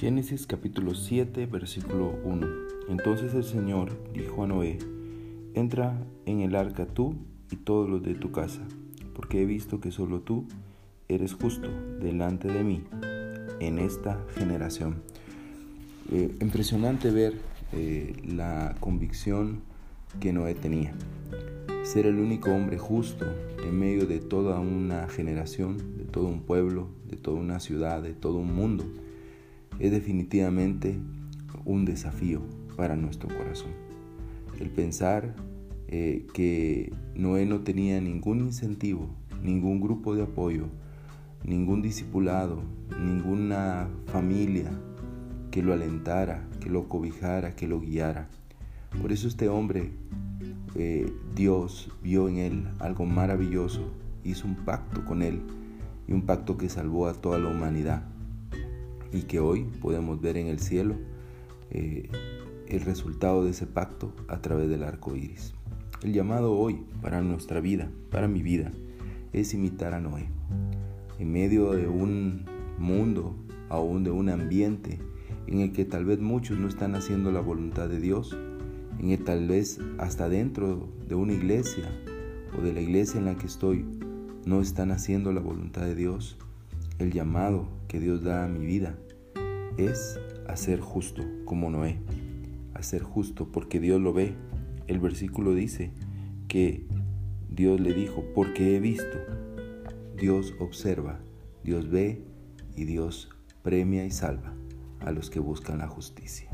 Génesis capítulo 7, versículo 1. Entonces el Señor dijo a Noé, entra en el arca tú y todos los de tu casa, porque he visto que solo tú eres justo delante de mí en esta generación. Eh, impresionante ver eh, la convicción que Noé tenía. Ser el único hombre justo en medio de toda una generación, de todo un pueblo, de toda una ciudad, de todo un mundo, es definitivamente un desafío para nuestro corazón. El pensar eh, que Noé no tenía ningún incentivo, ningún grupo de apoyo, ningún discipulado, ninguna familia que lo alentara, que lo cobijara, que lo guiara. Por eso este hombre, eh, Dios vio en él algo maravilloso, hizo un pacto con él y un pacto que salvó a toda la humanidad y que hoy podemos ver en el cielo eh, el resultado de ese pacto a través del arco iris. El llamado hoy para nuestra vida, para mi vida, es imitar a Noé. En medio de un mundo, aún de un ambiente en el que tal vez muchos no están haciendo la voluntad de Dios, en el tal vez hasta dentro de una iglesia o de la iglesia en la que estoy no están haciendo la voluntad de Dios, el llamado que Dios da a mi vida es a ser justo como Noé, a ser justo porque Dios lo ve. El versículo dice que Dios le dijo, porque he visto. Dios observa, Dios ve y Dios premia y salva a los que buscan la justicia.